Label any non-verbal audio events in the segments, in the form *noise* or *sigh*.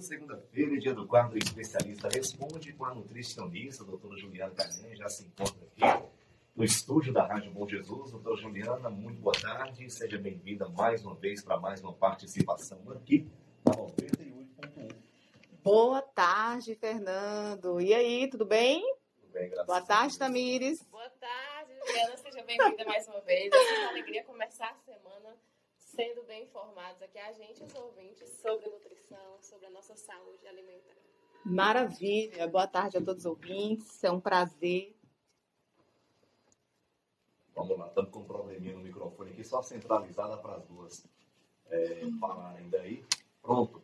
segunda-feira, dia do quadro especialista responde com a nutricionista, a doutora Juliana Canhã, já se encontra aqui no estúdio da Rádio Bom Jesus. Doutora Juliana, muito boa tarde, seja bem-vinda mais uma vez para mais uma participação aqui na 98.1. Boa tarde, Fernando. E aí, tudo bem? Tudo bem, graças Boa tarde, Tamires. Boa tarde, Juliana. Seja bem-vinda mais uma vez. É uma alegria começar a semana sendo bem informados aqui, a gente e os ouvintes, sobre nutrição, sobre nossa saúde alimentar. Maravilha. Boa tarde a todos os ouvintes. É um prazer. Vamos lá, estamos com um probleminha no microfone aqui, só centralizada para as duas é, falarem daí. Pronto.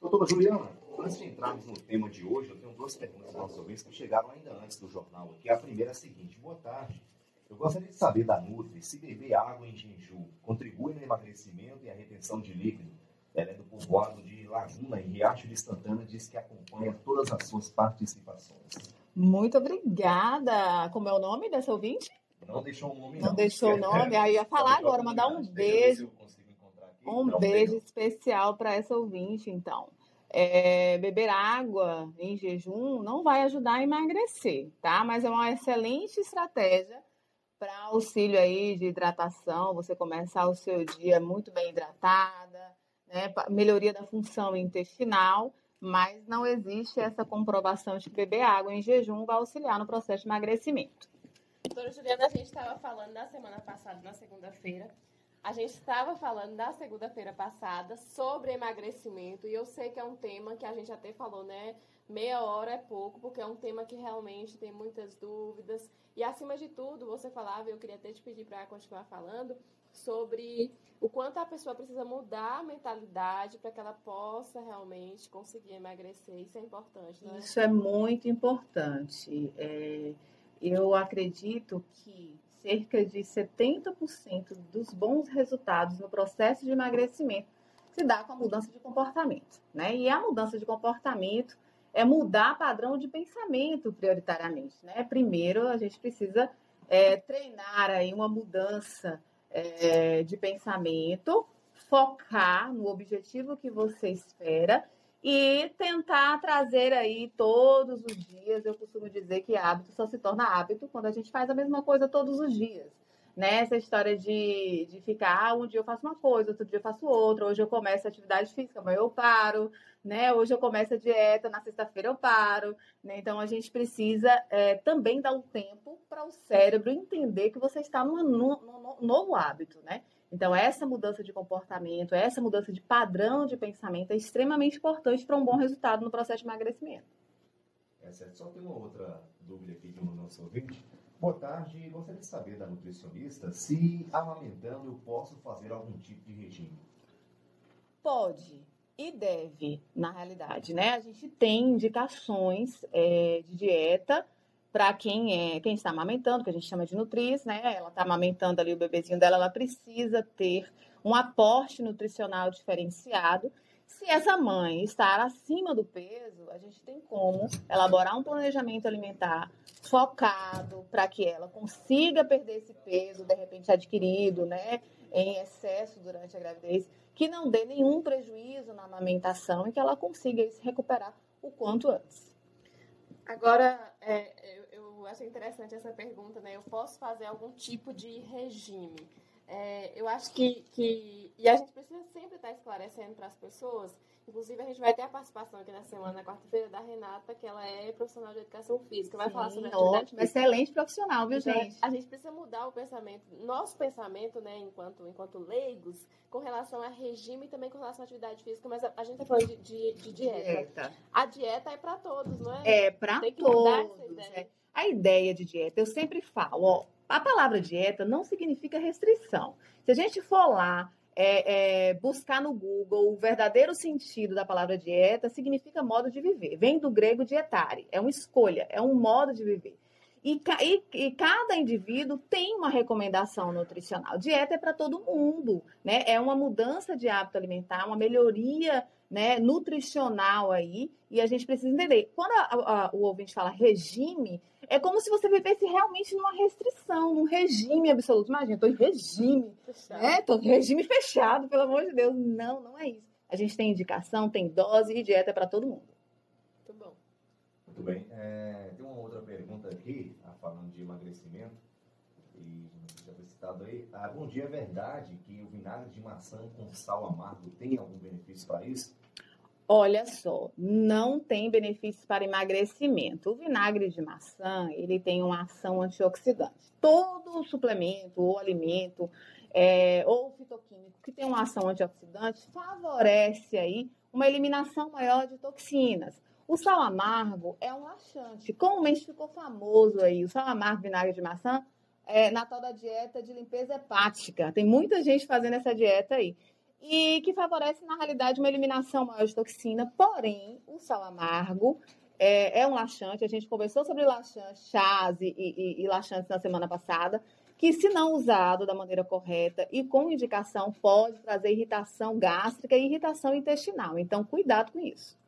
Doutora Juliana, antes de entrarmos no tema de hoje, eu tenho duas perguntas para os nossos ouvintes que chegaram ainda antes do jornal aqui. A primeira é a seguinte: boa tarde. Eu gostaria de saber da Nutri se beber água em jejum contribui no emagrecimento e a retenção de líquido. Ela é do povoado de Laguna, em Riacho de Santana, diz que acompanha todas as suas participações. Muito obrigada. Como é o nome dessa ouvinte? Não deixou o nome, Não não. deixou o *laughs* nome. Aí ia falar agora, mandar um beijo. Um beijo especial para essa ouvinte, então. É, beber água em jejum não vai ajudar a emagrecer, tá? Mas é uma excelente estratégia para auxílio aí de hidratação, você começar o seu dia muito bem hidratada, né? Melhoria da função intestinal, mas não existe essa comprovação de que beber água em jejum vai auxiliar no processo de emagrecimento. Doutora Juliana, a gente estava falando na semana passada, na segunda-feira, a gente estava falando na segunda-feira passada sobre emagrecimento e eu sei que é um tema que a gente até falou, né? Meia hora é pouco, porque é um tema que realmente tem muitas dúvidas. E acima de tudo, você falava, eu queria até te pedir para continuar falando, sobre o quanto a pessoa precisa mudar a mentalidade para que ela possa realmente conseguir emagrecer. Isso é importante, né? Isso é muito importante. É, eu acredito que cerca de 70% dos bons resultados no processo de emagrecimento se dá com a mudança de comportamento. Né? E a mudança de comportamento é mudar padrão de pensamento prioritariamente. Né? Primeiro, a gente precisa é, treinar aí uma mudança é, de pensamento, focar no objetivo que você espera e tentar trazer aí todos os dias. Eu costumo dizer que hábito só se torna hábito quando a gente faz a mesma coisa todos os dias. Né? Essa história de, de ficar, ah, um dia eu faço uma coisa, outro dia eu faço outra, hoje eu começo a atividade física, amanhã eu paro, né? Hoje eu começo a dieta, na sexta-feira eu paro, né? Então a gente precisa é, também dar um tempo para o cérebro entender que você está num, num, num novo hábito, né? Então, essa mudança de comportamento, essa mudança de padrão de pensamento é extremamente importante para um bom resultado no processo de emagrecimento. É certo. Só tem uma outra dúvida aqui de um nosso ouvinte. Boa tarde. Gostaria de saber da nutricionista se amamentando eu posso fazer algum tipo de regime. Pode e deve, na realidade, né? A gente tem indicações é, de dieta para quem é quem está amamentando, que a gente chama de nutriz, né? Ela está amamentando ali o bebezinho dela, ela precisa ter um aporte nutricional diferenciado. Se essa mãe estar acima do peso, a gente tem como elaborar um planejamento alimentar focado para que ela consiga perder esse peso, de repente adquirido, né, em excesso durante a gravidez, que não dê nenhum prejuízo na amamentação e que ela consiga se recuperar o quanto antes. Agora, é, eu, eu acho interessante essa pergunta, né? Eu posso fazer algum tipo de regime? É, eu acho que, que. E a gente precisa sempre estar esclarecendo para as pessoas. Inclusive, a gente vai ter a participação aqui na semana, na quarta-feira, da Renata, que ela é profissional de educação física. Vai falar sobre atividade ótimo, excelente profissional, viu, Então, gente? A gente precisa mudar o pensamento, nosso pensamento, né, enquanto, enquanto leigos, com relação a regime e também com relação à atividade física, mas a, a gente está falando de, de, de dieta. Dieta. A dieta é para todos, não é? É, para Tem que mudar essa todos. é. A ideia de dieta, eu sempre falo, ó, a palavra dieta não significa restrição. Se a gente for lá é, é, buscar no Google o verdadeiro sentido da palavra dieta, significa modo de viver. Vem do grego dietare, é uma escolha, é um modo de viver. E, e- e cada indivíduo tem uma recomendação nutricional. Dieta é para todo mundo, né? É uma mudança de hábito alimentar, uma melhoria né, nutricional aí, e a gente precisa entender. Quando a- a- o ouvinte fala regime, é como se você vivesse realmente numa restrição, num regime absoluto. Imagina, estou em regime, né? Tô em regime fechado, pelo amor de Deus. Não, não é isso. A gente tem indicação, tem dose e dieta para todo mundo. Muito bom. Muito bem. É, tem uma outra pergunta aqui, ah, falando de emagrecimento, e já foi citado aí. Bom dia, é verdade que o vinagre de maçã com sal amargo tem algum benefício para isso? Olha só, não tem benefícios para emagrecimento. O vinagre de maçã, ele tem uma ação antioxidante. Todo suplemento ou alimento é, ou fitoquímico que tem uma ação antioxidante favorece aí uma eliminação maior de toxinas. O sal amargo é um laxante. Comumente ficou famoso aí, o sal amargo vinagre de maçã é, na tal da dieta de limpeza hepática. Tem muita gente fazendo essa dieta aí e que favorece, na realidade, uma eliminação maior de toxina. Porém, o sal amargo é, é um laxante. A gente conversou sobre laxantes, chás e, e, e laxantes na semana passada, que, se não usado da maneira correta e com indicação, pode trazer irritação gástrica e irritação intestinal. Então, cuidado com isso.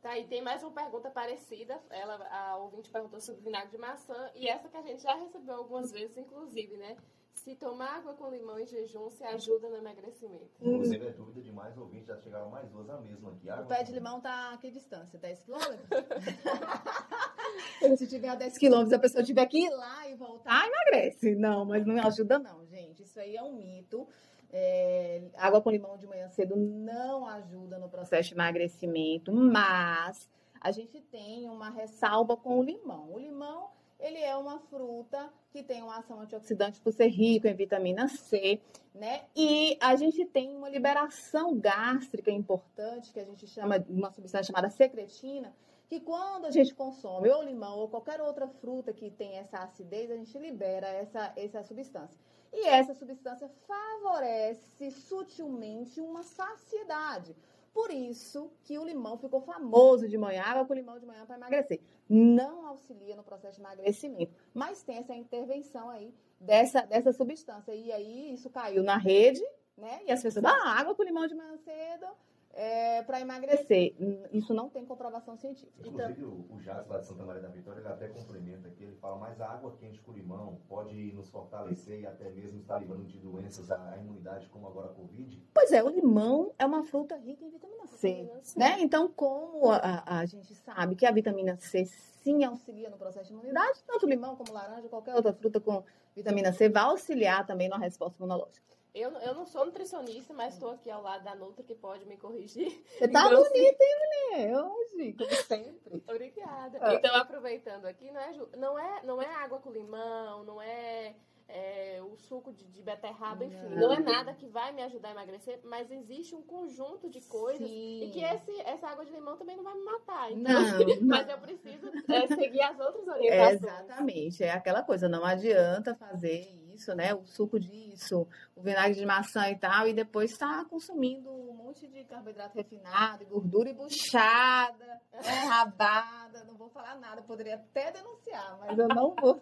Tá, e tem mais uma pergunta parecida. Ela, a ouvinte perguntou sobre vinagre de maçã, e essa que a gente já recebeu algumas vezes, inclusive, né? Se tomar água com limão em jejum se ajuda no emagrecimento. Inclusive, é dúvida de mais ouvintes, já chegaram mais duas a mesma aqui. Água o pé de limão tá a que distância? 10 quilômetros? *laughs* se tiver a 10 quilômetros, a pessoa tiver que ir lá e voltar, emagrece. Não, mas não ajuda não, gente. Isso aí é um mito. É, água com limão de manhã cedo não ajuda no processo de emagrecimento, mas a gente tem uma ressalva com o limão. O limão ele é uma fruta que tem uma ação antioxidante por ser rico em vitamina C, né? E a gente tem uma liberação gástrica importante, que a gente chama de uma substância chamada secretina, que quando a gente consome ou limão ou qualquer outra fruta que tem essa acidez, a gente libera essa, essa substância. E essa substância favorece sutilmente uma saciedade. Por isso que o limão ficou famoso de manhã, água com limão de manhã para emagrecer. Não auxilia no processo de emagrecimento, mas tem essa intervenção aí dessa, dessa substância. E aí isso caiu na rede, né? E as pessoas, ah, água com limão de manhã cedo é, para emagrecer. Isso não tem comprovação científica. Inclusive, então, o, o Jazz lá de Santa Maria da Vitória, ele até complementa aqui, ele fala, mas a água quente com limão pode nos fortalecer e até mesmo estar livrando de doenças a, imunidade, como agora a Covid? Pois é, o limão é uma fruta rica em vitamina C, né? Então, como a, a gente sabe que a vitamina C sim auxilia no processo de imunidade, tanto limão como laranja, qualquer outra fruta com vitamina C vai auxiliar também na resposta imunológica. Eu, eu não sou nutricionista, mas estou aqui ao lado da Nutra que pode me corrigir. Você tá então, bonita, hein, mulher? Hoje, como sempre. Obrigada. Ah. Então, aproveitando aqui, não é, não, é, não é água com limão, não é, é o suco de, de beterraba, enfim. Não. não. é nada que vai me ajudar a emagrecer, mas existe um conjunto de coisas Sim. e que esse, essa água de limão também não vai me matar. Então, *laughs* não, mas eu preciso é, seguir as outras orientações. exatamente. É aquela coisa, não adianta fazer né? O suco disso, o vinagre de maçã e tal, e depois está consumindo um monte de carboidrato refinado, gordura e buchada, né? rabada. Não vou falar nada, poderia até denunciar, mas eu não vou.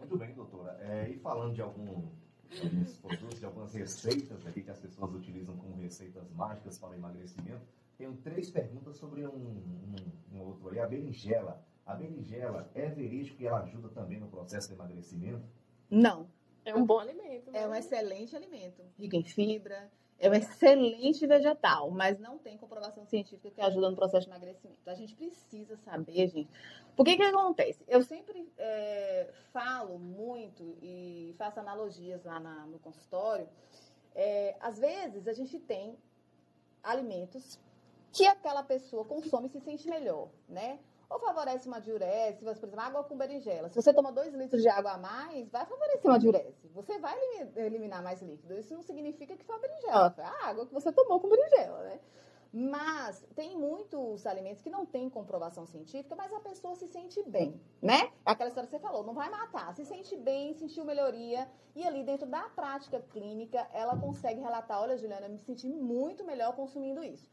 Muito bem, doutora. É, e falando de algum, alguns produtos, de algumas receitas aqui que as pessoas utilizam como receitas mágicas para o emagrecimento, tenho três perguntas sobre um, um, um outro aí, a berinjela. A berinjela é verídico que ela ajuda também no processo de emagrecimento? Não. É um bom alimento. É um excelente alimento, rico em fibra, é um excelente vegetal, mas não tem comprovação científica que ajuda no processo de emagrecimento. A gente precisa saber, gente. Por que que acontece? Eu sempre é, falo muito e faço analogias lá na, no consultório. É, às vezes a gente tem alimentos que aquela pessoa consome e se sente melhor, né? ou favorece uma diurese, por exemplo, água com berinjela. Se você toma 2 litros de água a mais, vai favorecer uma diurese. Você vai eliminar mais líquido. Isso não significa que foi a berinjela, foi a água que você tomou com berinjela, né? Mas tem muitos alimentos que não têm comprovação científica, mas a pessoa se sente bem, né? Aquela história que você falou, não vai matar, se sente bem, sentiu melhoria, e ali dentro da prática clínica, ela consegue relatar, olha, Juliana, me senti muito melhor consumindo isso.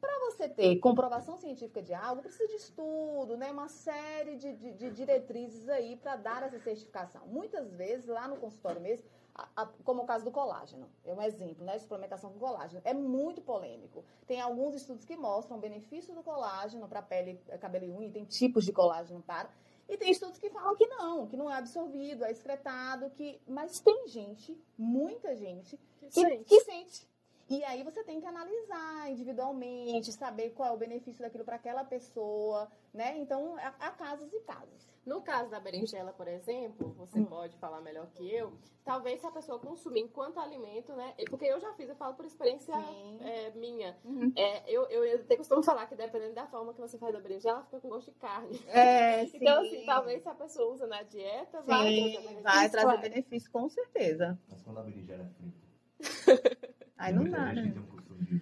Para você ter comprovação científica de algo, precisa de estudo, né? uma série de, de, de diretrizes aí para dar essa certificação. Muitas vezes, lá no consultório mesmo, a, a, como o caso do colágeno, é um exemplo, né? Suplementação com colágeno. É muito polêmico. Tem alguns estudos que mostram o benefício do colágeno para pele, cabelo e unha, tem tipos de colágeno para. E tem estudos que falam que não, que não é absorvido, é excretado, que. Mas tem gente, muita gente, que, que sente. Que sente E aí você tem que analisar individualmente, saber qual é o benefício daquilo para aquela pessoa, né? Então, há, casos e casos. No caso da berinjela, por exemplo, você hum. pode falar melhor que eu. Talvez se a pessoa consumir enquanto alimento, né? Porque eu já fiz, eu falo por experiência é, minha. Uhum. É, eu, eu, eu tenho costume falar que dependendo da forma que você faz a berinjela, ela fica com gosto de carne. É, *laughs* então, assim, talvez se a pessoa usa na dieta, sim, vai trazer benefício. Vai trazer benefício, com certeza. Mas quando a berinjela é frita. *laughs* Aí não dá, né?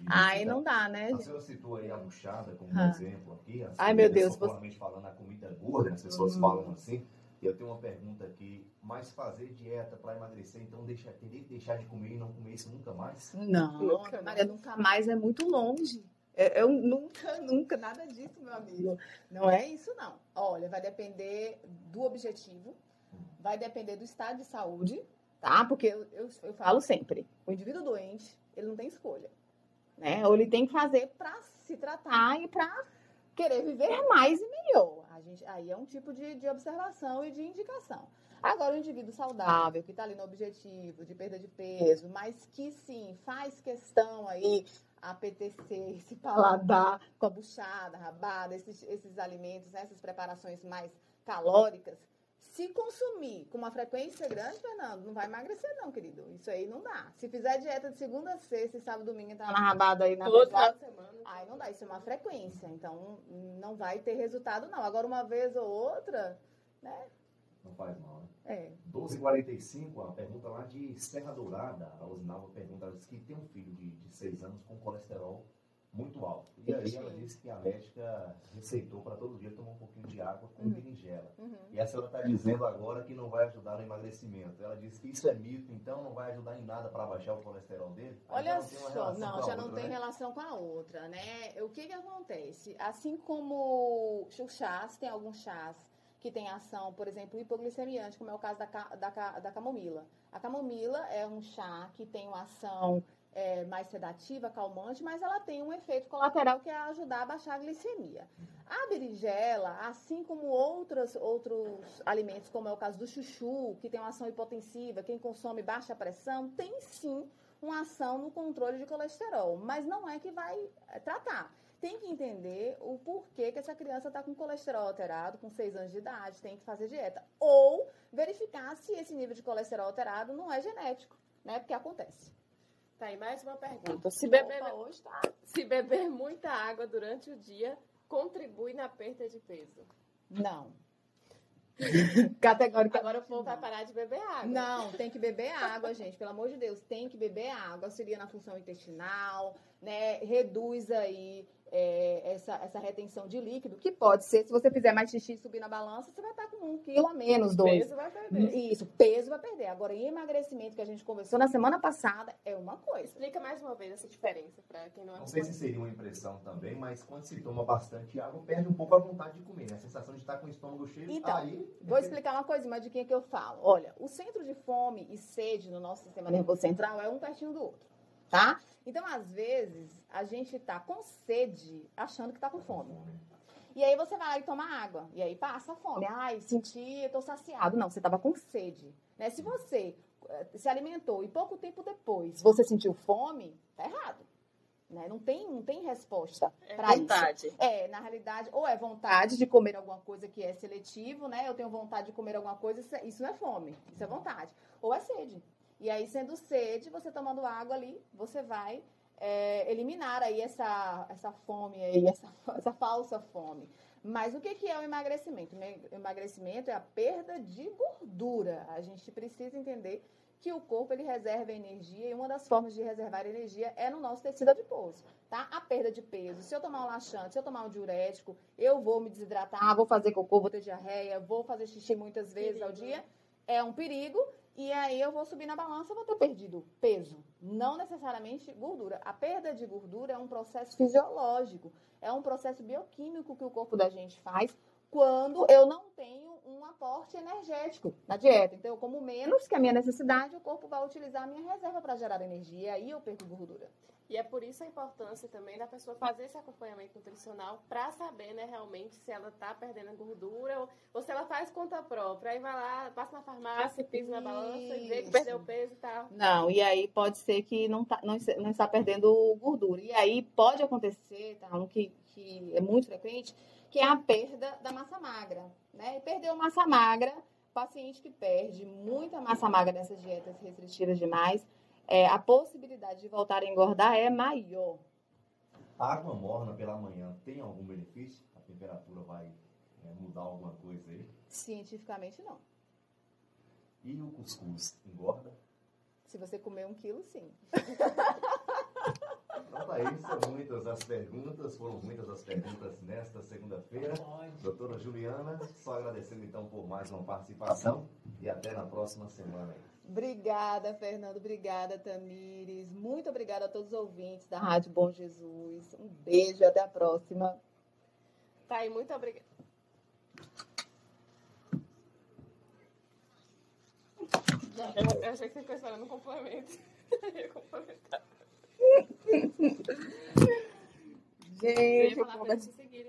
Aí não dá, né? A senhora citou aí a buchada como um ah. exemplo aqui. Ai, meu Deus. Popularmente falando, a comida gorda, as pessoas hum. falam assim. E eu tenho uma pergunta aqui, mas fazer dieta para emagrecer, então deixar, teria que deixar de comer e não comer isso nunca mais? Não, nunca, Maria, nunca mais é muito longe. É, eu nunca, *laughs* nunca, nada disso, meu amigo. Não é isso, não. Olha, vai depender do objetivo, hum. vai depender do estado de saúde, tá? Porque eu, eu, eu falo sempre, o indivíduo doente, ele não tem escolha. Né? Ou ele tem que fazer para se tratar e para querer viver mais e melhor. A gente, aí é um tipo de, de observação e de indicação. Agora, o indivíduo saudável, que está ali no objetivo de perda de peso, mas que sim, faz questão aí apetecer, esse paladar com a buchada, rabada, esses, esses alimentos, né, essas preparações mais calóricas, se consumir com uma frequência grande, Fernando, não vai emagrecer, não, querido. Isso aí não dá. Se fizer dieta de segunda a sexta e sábado domingo entrar na rabada aí na Toda semana. Aí não dá. Isso é uma frequência. Então, não vai ter resultado, não. Agora, uma vez ou outra, né? Não faz mal, né? É. 12h45, a pergunta lá de Serra Dourada. A Osinalva pergunta, ela disse que tem um filho de, de 6 anos com colesterol muito alto. E aí ela disse que a médica receitou para todo dia tomar um pouquinho de água com uhum. berinjela. Uhum. E a senhora está dizendo agora que não vai ajudar no emagrecimento. Ela disse que isso é mito, então não vai ajudar em nada para baixar o colesterol dele. Olha só, não, já não tem né? relação com a outra, né? O que que acontece? Assim como o chás, tem alguns chás que tem ação, por exemplo, hipoglicemiante, como é o caso da, da, da camomila. A camomila é um chá que tem uma ação é, mais sedativa, calmante, mas ela tem um efeito colateral que é ajudar a baixar a glicemia. A berinjela, assim como outros, outros alimentos, como é o caso do chuchu, que tem uma ação hipotensiva, quem consome baixa pressão, tem sim uma ação no controle de colesterol, mas não é que vai é, tratar. Tem que entender o porquê que essa criança está com colesterol alterado, com 6 anos de idade, tem que fazer dieta. Ou verificar se esse nível de colesterol alterado não é genético, né? Porque acontece. Tá aí mais uma pergunta. Se beber, Opa, hoje tá. se beber muita água durante o dia, contribui na perda de peso? Não. *laughs* Categórica. Agora o povo vai parar de beber água. Não, tem que beber água, gente. Pelo amor de Deus, tem que beber água. Auxilia na função intestinal, né? Reduz aí é, essa, essa retenção de líquido, que pode ser, se você fizer mais xixi e subir na balança, você vai estar com um quilo a menos, dois. Peso vai perder. Isso, peso vai perder. Agora, em emagrecimento, que a gente conversou na semana passada, é uma coisa. Explica mais uma vez essa diferença para quem não Não sei se seria uma impressão também, mas quando se toma bastante água, perde um pouco a vontade de comer, né? A sensação de estar com o estômago cheio. Então, aí... vou explicar uma coisa, uma diquinha que eu falo. Olha, o centro de fome e sede no nosso sistema nervoso central é um pertinho do outro, tá? Então, às vezes, a gente tá com sede achando que tá com fome. E aí você vai lá e toma água. E aí passa a fome. Ai, senti, eu tô saciado. Não, você tava com sede. Né? Se você eh, se alimentou e pouco tempo depois você sentiu fome, tá errado. Né? Não, tem, não tem resposta é para isso. É, na realidade, ou é vontade de comer alguma coisa que é seletivo, né? Eu tenho vontade de comer alguma coisa, isso é, não é fome, isso é vontade. Ou é sede. E aí, sendo sede, você tomando água ali, você vai é, eliminar aí essa, essa fome aí, essa, *laughs* essa falsa fome. Mas o que, que é o emagrecimento? O emagrecimento é a perda de gordura. A gente precisa entender que o corpo ele reserva energia e uma das formas de reservar energia é no nosso tecido adiposo, tá? A perda de peso. Se eu tomar um laxante, se eu tomar um diurético, eu vou me desidratar, vou fazer cocô, vou ter diarreia, vou fazer xixi muitas vezes perigo. ao dia. É um perigo e aí eu vou subir na balança e vou ter perdido peso, não necessariamente gordura. A perda de gordura é um processo fisiológico, é um processo bioquímico que o corpo da gente faz quando eu não tenho um aporte energético na dieta. Então eu como menos que a minha necessidade, o corpo vai utilizar a minha reserva para gerar energia e aí eu perco gordura. E é por isso a importância também da pessoa fazer esse acompanhamento nutricional para saber, né, realmente se ela está perdendo gordura ou, ou, se ela faz conta própria. Aí vai lá, passa na farmácia, pisa na balança e vê que perdeu peso e tal. Não, e aí pode ser que não, tá, não, não está perdendo gordura. E aí pode acontecer, tá, um que, que é muito frequente, que é a perda da massa magra. Né? E perdeu massa magra, paciente que perde muita massa magra nessas dietas restritivas demais, é, a possibilidade de voltar a engordar é maior. A água morna pela manhã tem algum benefício? A temperatura vai né, mudar alguma coisa aí? Cientificamente, não. E o cuscuz engorda? Se você comer um quilo, sim. Então tá aí, são muitas as perguntas, foram muitas as perguntas nesta segunda-feira. Doutora Juliana, só agradecendo então por mais uma participação e até na próxima semana. Obrigada, Fernando. Obrigada, Tamires. Muito obrigada a todos os ouvintes da Rádio Bom Jesus. Um beijo e até a próxima. Tá aí, muito obrigada. Eu achei que você ficou esperando um complemento. *laughs* Eu ia complementar. *laughs* Gente, eu ia falar pra eles te seguirem.